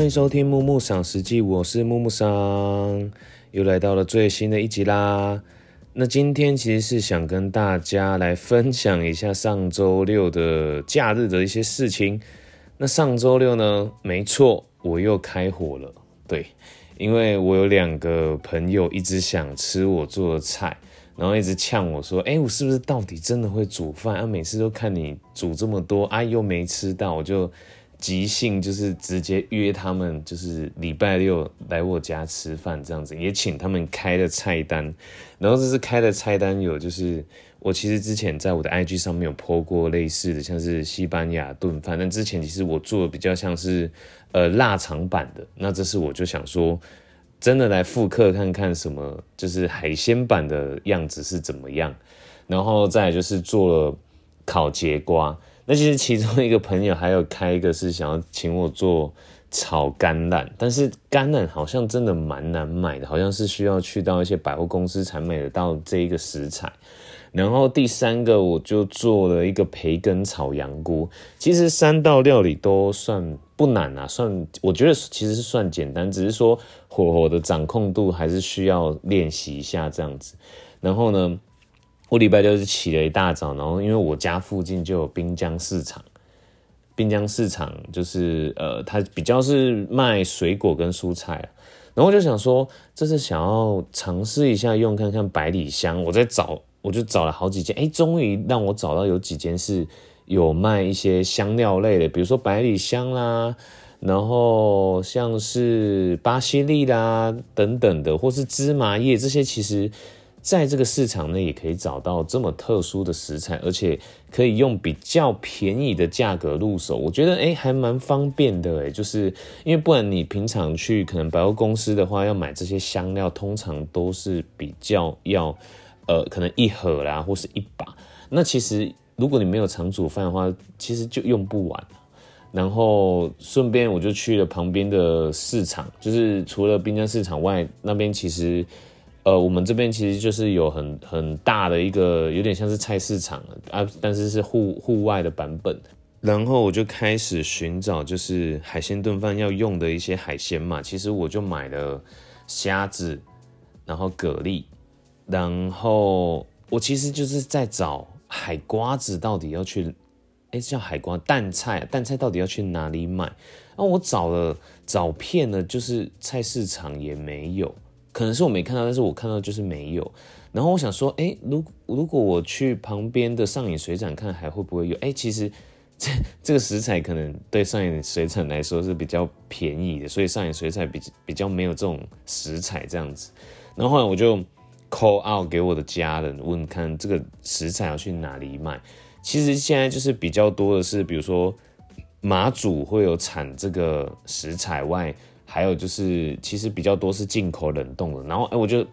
欢迎收听木木赏实际，我是木木赏，又来到了最新的一集啦。那今天其实是想跟大家来分享一下上周六的假日的一些事情。那上周六呢，没错，我又开火了。对，因为我有两个朋友一直想吃我做的菜，然后一直呛我说：“哎，我是不是到底真的会煮饭啊？每次都看你煮这么多，啊，又没吃到，我就。”即兴就是直接约他们，就是礼拜六来我家吃饭这样子，也请他们开的菜单。然后这是开的菜单有，就是我其实之前在我的 IG 上面有 po 过类似的，像是西班牙炖饭。但之前其实我做的比较像是呃腊肠版的。那这是我就想说，真的来复刻看看什么，就是海鲜版的样子是怎么样。然后再就是做了烤节瓜。那其实其中一个朋友还有开一个是想要请我做炒橄榄，但是橄榄好像真的蛮难买的，好像是需要去到一些百货公司才买得到这一个食材。然后第三个我就做了一个培根炒羊菇，其实三道料理都算不难啊，算我觉得其实是算简单，只是说火候的掌控度还是需要练习一下这样子。然后呢？我礼拜六是起了一大早，然后因为我家附近就有滨江市场，滨江市场就是呃，它比较是卖水果跟蔬菜，然后我就想说，这是想要尝试一下用看看百里香，我在找，我就找了好几间，哎，终于让我找到有几间是有卖一些香料类的，比如说百里香啦，然后像是巴西利啦等等的，或是芝麻叶这些，其实。在这个市场呢，也可以找到这么特殊的食材，而且可以用比较便宜的价格入手。我觉得哎，还蛮方便的哎，就是因为不然你平常去可能百货公司的话，要买这些香料，通常都是比较要呃，可能一盒啦，或是一把。那其实如果你没有常煮饭的话，其实就用不完。然后顺便我就去了旁边的市场，就是除了滨江市场外，那边其实。呃，我们这边其实就是有很很大的一个，有点像是菜市场啊，但是是户户外的版本。然后我就开始寻找，就是海鲜炖饭要用的一些海鲜嘛。其实我就买了虾子，然后蛤蜊，然后我其实就是在找海瓜子到底要去，哎，叫海瓜蛋菜，蛋菜到底要去哪里买？那我找了找遍了，就是菜市场也没有。可能是我没看到，但是我看到就是没有。然后我想说，哎，如如果我去旁边的上影水产看，还会不会有？哎，其实 这这个食材可能对上影水产来说是比较便宜的，所以上影水产比比较没有这种食材这样子。然后后来我就 call out 给我的家人问，看这个食材要去哪里买。其实现在就是比较多的是，比如说马祖会有产这个食材外。还有就是，其实比较多是进口冷冻的，然后哎，我就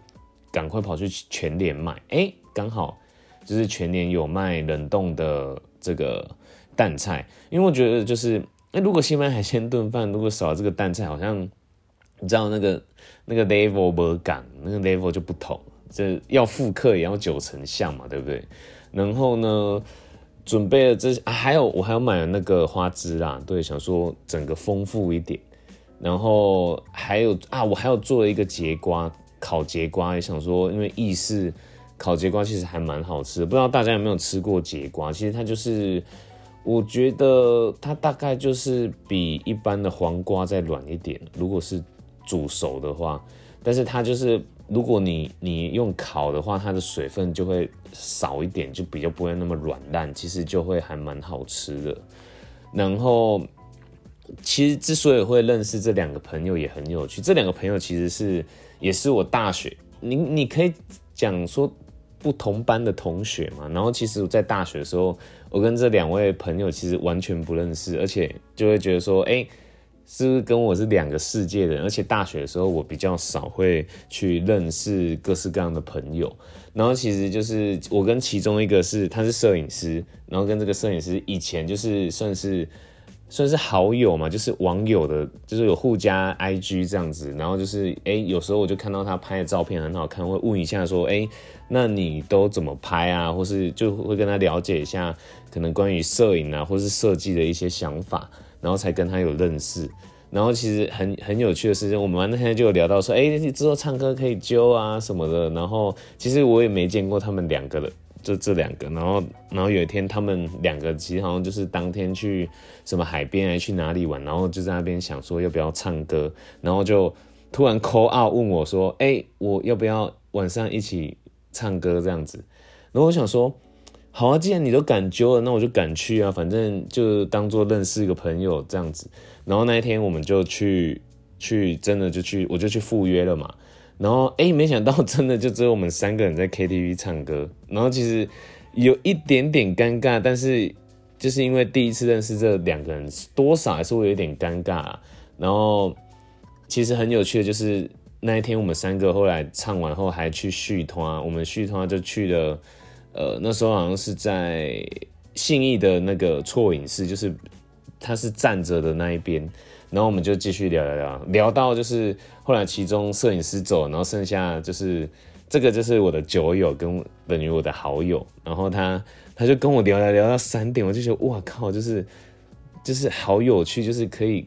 赶快跑去全联买，哎，刚好就是全联有卖冷冻的这个蛋菜，因为我觉得就是，哎，如果新班牙海鲜炖饭如果少了这个蛋菜，好像你知道那个那个 level 不感，那个 level 就不同，这要复刻也要九成像嘛，对不对？然后呢，准备了这啊，还有我还要买了那个花枝啦，对，想说整个丰富一点。然后还有啊，我还有做了一个节瓜烤节瓜，也想说，因为意式烤节瓜其实还蛮好吃，不知道大家有没有吃过节瓜？其实它就是，我觉得它大概就是比一般的黄瓜再软一点，如果是煮熟的话，但是它就是如果你你用烤的话，它的水分就会少一点，就比较不会那么软烂，其实就会还蛮好吃的。然后。其实之所以会认识这两个朋友也很有趣，这两个朋友其实是也是我大学，你你可以讲说不同班的同学嘛。然后其实我在大学的时候，我跟这两位朋友其实完全不认识，而且就会觉得说，哎，是不是跟我是两个世界的人？而且大学的时候我比较少会去认识各式各样的朋友。然后其实就是我跟其中一个是他是摄影师，然后跟这个摄影师以前就是算是。算是好友嘛，就是网友的，就是有互加 IG 这样子，然后就是哎，有时候我就看到他拍的照片很好看，会问一下说，哎，那你都怎么拍啊？或是就会跟他了解一下，可能关于摄影啊，或是设计的一些想法，然后才跟他有认识。然后其实很很有趣的事情，我们那天就有聊到说，哎，之后唱歌可以揪啊什么的。然后其实我也没见过他们两个的，就这两个。然后然后有一天他们两个其实好像就是当天去什么海边还去哪里玩，然后就在那边想说要不要唱歌，然后就突然 call out 问我说，哎，我要不要晚上一起唱歌这样子？然后我想说。好啊，既然你都敢揪了，那我就敢去啊，反正就当做认识一个朋友这样子。然后那一天我们就去去，真的就去，我就去赴约了嘛。然后哎，没想到真的就只有我们三个人在 KTV 唱歌。然后其实有一点点尴尬，但是就是因为第一次认识这两个人，多少还是会有点尴尬。然后其实很有趣的就是那一天我们三个后来唱完后还去续团，我们续团就去了。呃，那时候好像是在信义的那个错影室，就是他是站着的那一边，然后我们就继续聊聊聊，聊到就是后来其中摄影师走，然后剩下就是这个就是我的酒友跟等于我的好友，然后他他就跟我聊聊聊到三点，我就觉得哇靠，就是就是好有趣，就是可以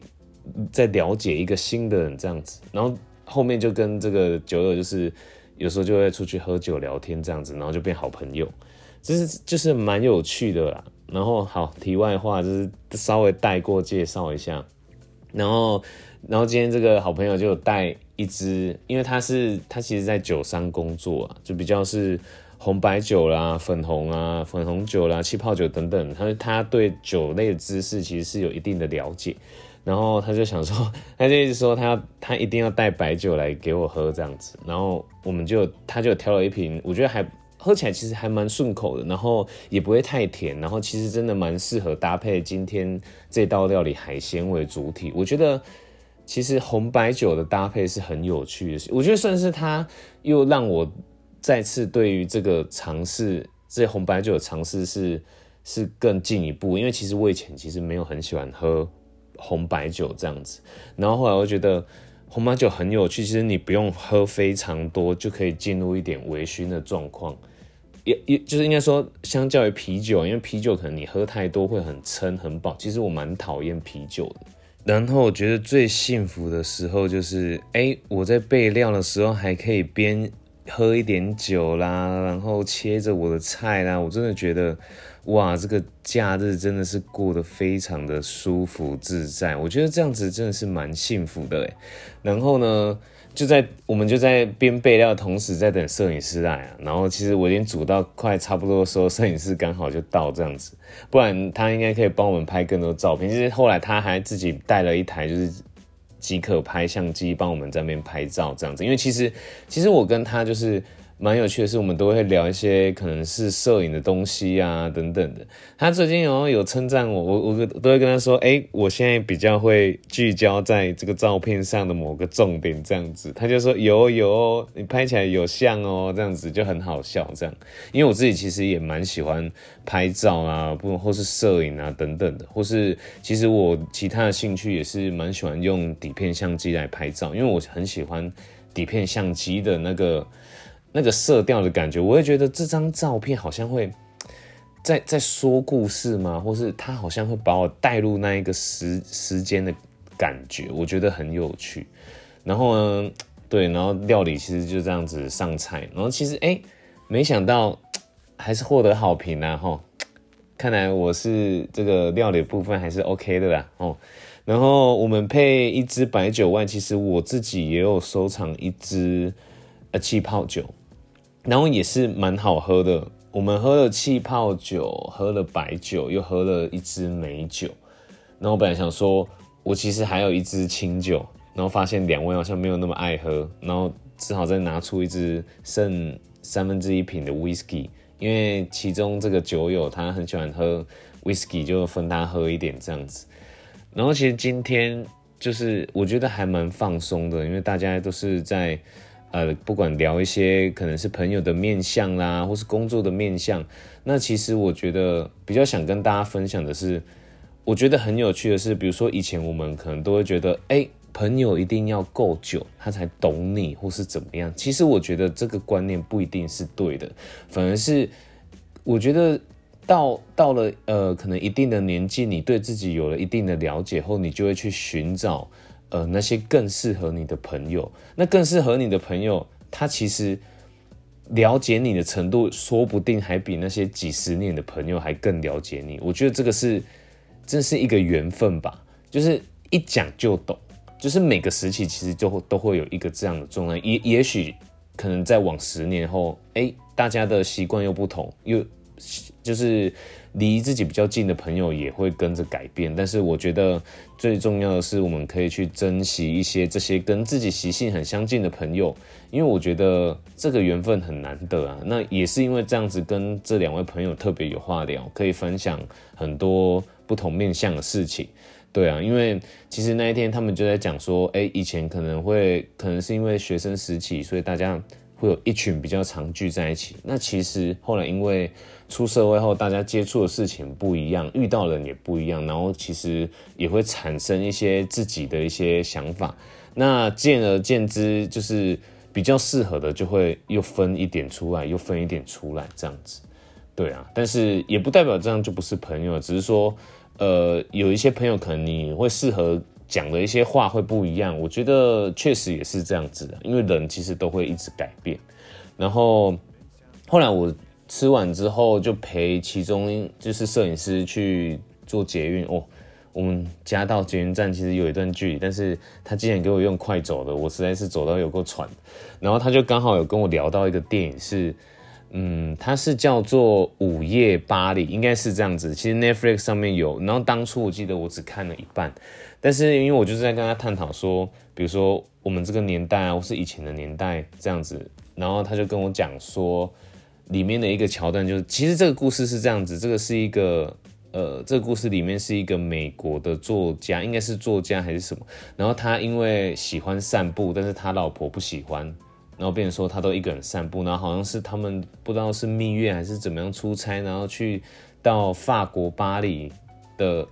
再了解一个新的人这样子，然后后面就跟这个酒友就是。有时候就会出去喝酒聊天这样子，然后就变好朋友，就是就是蛮有趣的啦。然后好，题外话就是稍微带过介绍一下，然后然后今天这个好朋友就带一支，因为他是他其实在酒商工作啊，就比较是红白酒啦、粉红啊、粉红酒啦、气泡酒等等，他他对酒类的知识其实是有一定的了解。然后他就想说，他就一直说他要他一定要带白酒来给我喝这样子。然后我们就他就挑了一瓶，我觉得还喝起来其实还蛮顺口的，然后也不会太甜，然后其实真的蛮适合搭配今天这道料理海鲜为主体。我觉得其实红白酒的搭配是很有趣的，我觉得算是它又让我再次对于这个尝试这红白酒的尝试是是更进一步，因为其实我以前其实没有很喜欢喝。红白酒这样子，然后后来我觉得红白酒很有趣，其实你不用喝非常多就可以进入一点微醺的状况，也也就是应该说，相较于啤酒，因为啤酒可能你喝太多会很撑很饱，其实我蛮讨厌啤酒的。然后我觉得最幸福的时候就是，哎，我在备料的时候还可以边喝一点酒啦，然后切着我的菜啦，我真的觉得。哇，这个假日真的是过得非常的舒服自在，我觉得这样子真的是蛮幸福的哎。然后呢，就在我们就在边备料同时，在等摄影师来啊。然后其实我已经煮到快差不多的时候，摄影师刚好就到这样子，不然他应该可以帮我们拍更多照片。其实后来他还自己带了一台就是即可拍相机，帮我们在那边拍照这样子。因为其实其实我跟他就是。蛮有趣的是，我们都会聊一些可能是摄影的东西啊，等等的。他最近有有称赞我，我我都会跟他说，哎，我现在比较会聚焦在这个照片上的某个重点，这样子。他就说有有，你拍起来有像哦，这样子就很好笑。这样，因为我自己其实也蛮喜欢拍照啊，不或是摄影啊等等的，或是其实我其他的兴趣也是蛮喜欢用底片相机来拍照，因为我很喜欢底片相机的那个。那个色调的感觉，我会觉得这张照片好像会在在说故事吗？或是他好像会把我带入那一个时时间的感觉，我觉得很有趣。然后呢，对，然后料理其实就这样子上菜，然后其实哎，没想到还是获得好评啊！哈，看来我是这个料理部分还是 OK 的啦。哦，然后我们配一支白酒外，其实我自己也有收藏一支呃气泡酒。然后也是蛮好喝的。我们喝了气泡酒，喝了白酒，又喝了一支美酒。然后本来想说，我其实还有一支清酒，然后发现两位好像没有那么爱喝，然后只好再拿出一支剩三分之一瓶的 whisky，因为其中这个酒友他很喜欢喝 whisky，就分他喝一点这样子。然后其实今天就是我觉得还蛮放松的，因为大家都是在。呃，不管聊一些可能是朋友的面相啦，或是工作的面相，那其实我觉得比较想跟大家分享的是，我觉得很有趣的是，比如说以前我们可能都会觉得，哎，朋友一定要够久，他才懂你，或是怎么样。其实我觉得这个观念不一定是对的，反而是我觉得到到了呃，可能一定的年纪，你对自己有了一定的了解后，你就会去寻找。呃那些更适合你的朋友。那更适合你的朋友，他其实了解你的程度，说不定还比那些几十年的朋友还更了解你。我觉得这个是，真是一个缘分吧，就是一讲就懂。就是每个时期其实就会都会有一个这样的状态，也也许可能在往十年后，哎，大家的习惯又不同，又就是离自己比较近的朋友也会跟着改变。但是我觉得最重要的是，我们可以去珍惜一些这些跟自己习性很相近的朋友，因为我觉得这个缘分很难得啊。那也是因为这样子跟这两位朋友特别有话聊，可以分享很多不同面向的事情。对啊，因为其实那一天他们就在讲说，哎，以前可能会可能是因为学生时期，所以大家会有一群比较常聚在一起。那其实后来因为出社会后，大家接触的事情不一样，遇到人也不一样，然后其实也会产生一些自己的一些想法。那见而见之，就是比较适合的，就会又分一点出来，又分一点出来这样子。对啊，但是也不代表这样就不是朋友，只是说。呃，有一些朋友可能你会适合讲的一些话会不一样，我觉得确实也是这样子的，因为人其实都会一直改变。然后后来我吃完之后就陪其中就是摄影师去做捷运哦，我们家到捷运站其实有一段距离，但是他竟然给我用快走的，我实在是走到有够喘。然后他就刚好有跟我聊到一个电影是。嗯，它是叫做《午夜巴黎》，应该是这样子。其实 Netflix 上面有，然后当初我记得我只看了一半，但是因为我就是在跟他探讨说，比如说我们这个年代啊，或是以前的年代这样子，然后他就跟我讲说，里面的一个桥段就是，其实这个故事是这样子，这个是一个呃，这个故事里面是一个美国的作家，应该是作家还是什么，然后他因为喜欢散步，但是他老婆不喜欢。然后别人说他都一个人散步，然后好像是他们不知道是蜜月还是怎么样出差，然后去到法国巴黎的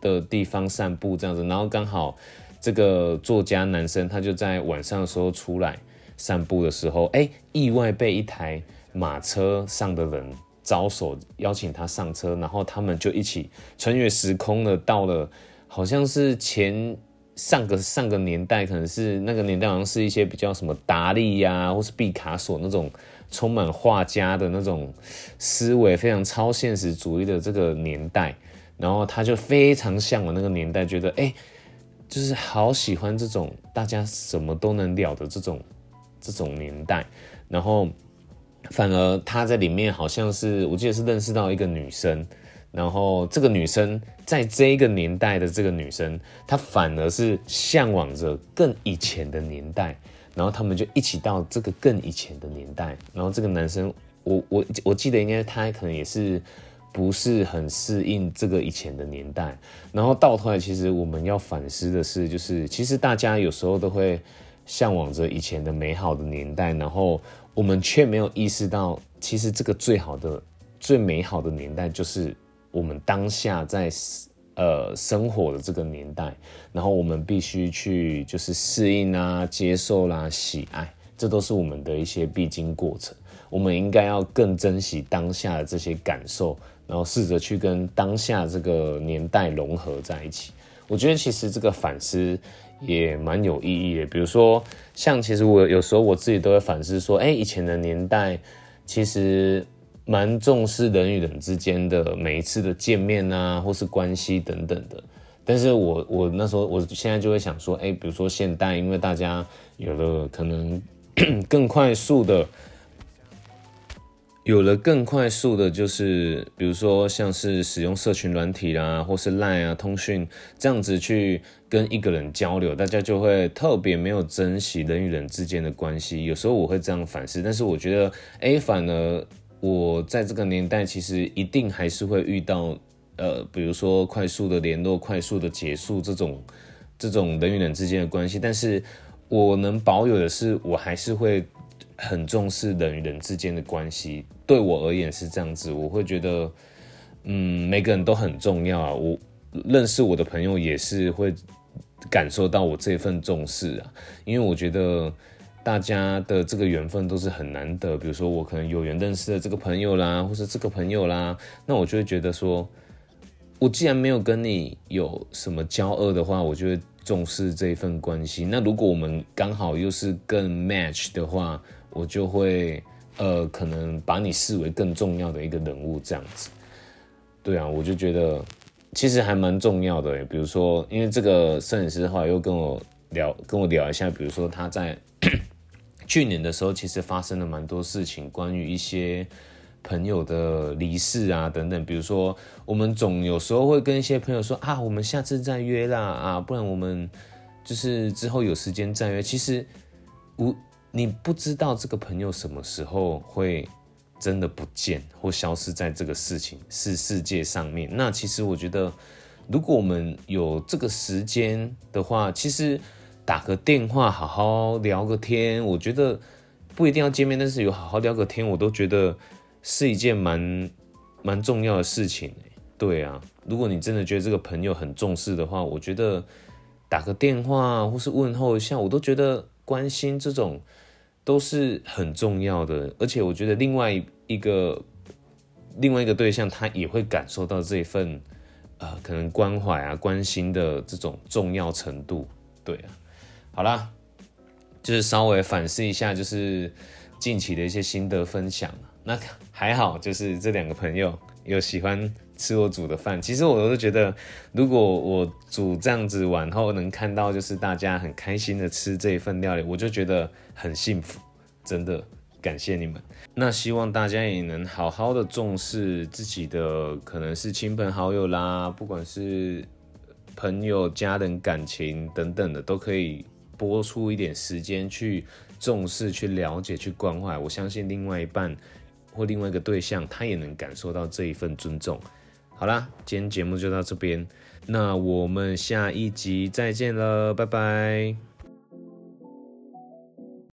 的地方散步这样子，然后刚好这个作家男生他就在晚上的时候出来散步的时候，哎，意外被一台马车上的人招手邀请他上车，然后他们就一起穿越时空的到了，好像是前。上个上个年代可能是那个年代，好像是一些比较什么达利呀，或是毕卡索那种充满画家的那种思维，非常超现实主义的这个年代。然后他就非常向往那个年代，觉得哎，就是好喜欢这种大家什么都能了的这种这种年代。然后反而他在里面好像是我记得是认识到一个女生。然后这个女生在这一个年代的这个女生，她反而是向往着更以前的年代，然后他们就一起到这个更以前的年代。然后这个男生，我我我记得应该他可能也是不是很适应这个以前的年代。然后到头来，其实我们要反思的是，就是其实大家有时候都会向往着以前的美好的年代，然后我们却没有意识到，其实这个最好的、最美好的年代就是。我们当下在呃生活的这个年代，然后我们必须去就是适应啊、接受啦、喜爱，这都是我们的一些必经过程。我们应该要更珍惜当下的这些感受，然后试着去跟当下这个年代融合在一起。我觉得其实这个反思也蛮有意义的。比如说，像其实我有时候我自己都会反思说，哎，以前的年代其实。蛮重视人与人之间的每一次的见面啊，或是关系等等的。但是我我那时候我现在就会想说，哎，比如说现代，因为大家有了可能更快速的，有了更快速的，就是比如说像是使用社群软体啦，或是 Line 啊通讯这样子去跟一个人交流，大家就会特别没有珍惜人与人之间的关系。有时候我会这样反思，但是我觉得，哎，反而。我在这个年代，其实一定还是会遇到，呃，比如说快速的联络、快速的结束这种这种人与人之间的关系。但是，我能保有的是，我还是会很重视人与人之间的关系。对我而言是这样子，我会觉得，嗯，每个人都很重要啊。我认识我的朋友也是会感受到我这份重视啊，因为我觉得。大家的这个缘分都是很难得，比如说我可能有缘认识的这个朋友啦，或是这个朋友啦，那我就会觉得说，我既然没有跟你有什么交恶的话，我就会重视这一份关系。那如果我们刚好又是更 match 的话，我就会呃，可能把你视为更重要的一个人物这样子。对啊，我就觉得其实还蛮重要的。比如说，因为这个摄影师的话又跟我聊，跟我聊一下，比如说他在去年的时候，其实发生了蛮多事情，关于一些。朋友的离世啊，等等，比如说，我们总有时候会跟一些朋友说啊，我们下次再约啦啊，不然我们就是之后有时间再约。其实，我你不知道这个朋友什么时候会真的不见或消失在这个事情是世界上面。那其实我觉得，如果我们有这个时间的话，其实打个电话好好聊个天，我觉得不一定要见面，但是有好好聊个天，我都觉得。是一件蛮蛮重要的事情，对啊。如果你真的觉得这个朋友很重视的话，我觉得打个电话或是问候一下，我都觉得关心这种都是很重要的。而且我觉得另外一个另外一个对象，他也会感受到这一份呃可能关怀啊、关心的这种重要程度。对啊，好啦，就是稍微反思一下，就是近期的一些心得分享。那还好，就是这两个朋友有喜欢吃我煮的饭。其实我都觉得，如果我煮这样子晚后能看到，就是大家很开心的吃这一份料理，我就觉得很幸福。真的感谢你们。那希望大家也能好好的重视自己的，可能是亲朋好友啦，不管是朋友、家人、感情等等的，都可以拨出一点时间去重视、去了解、去关怀。我相信另外一半。或另外一个对象，他也能感受到这一份尊重。好啦，今天节目就到这边，那我们下一集再见了，拜拜。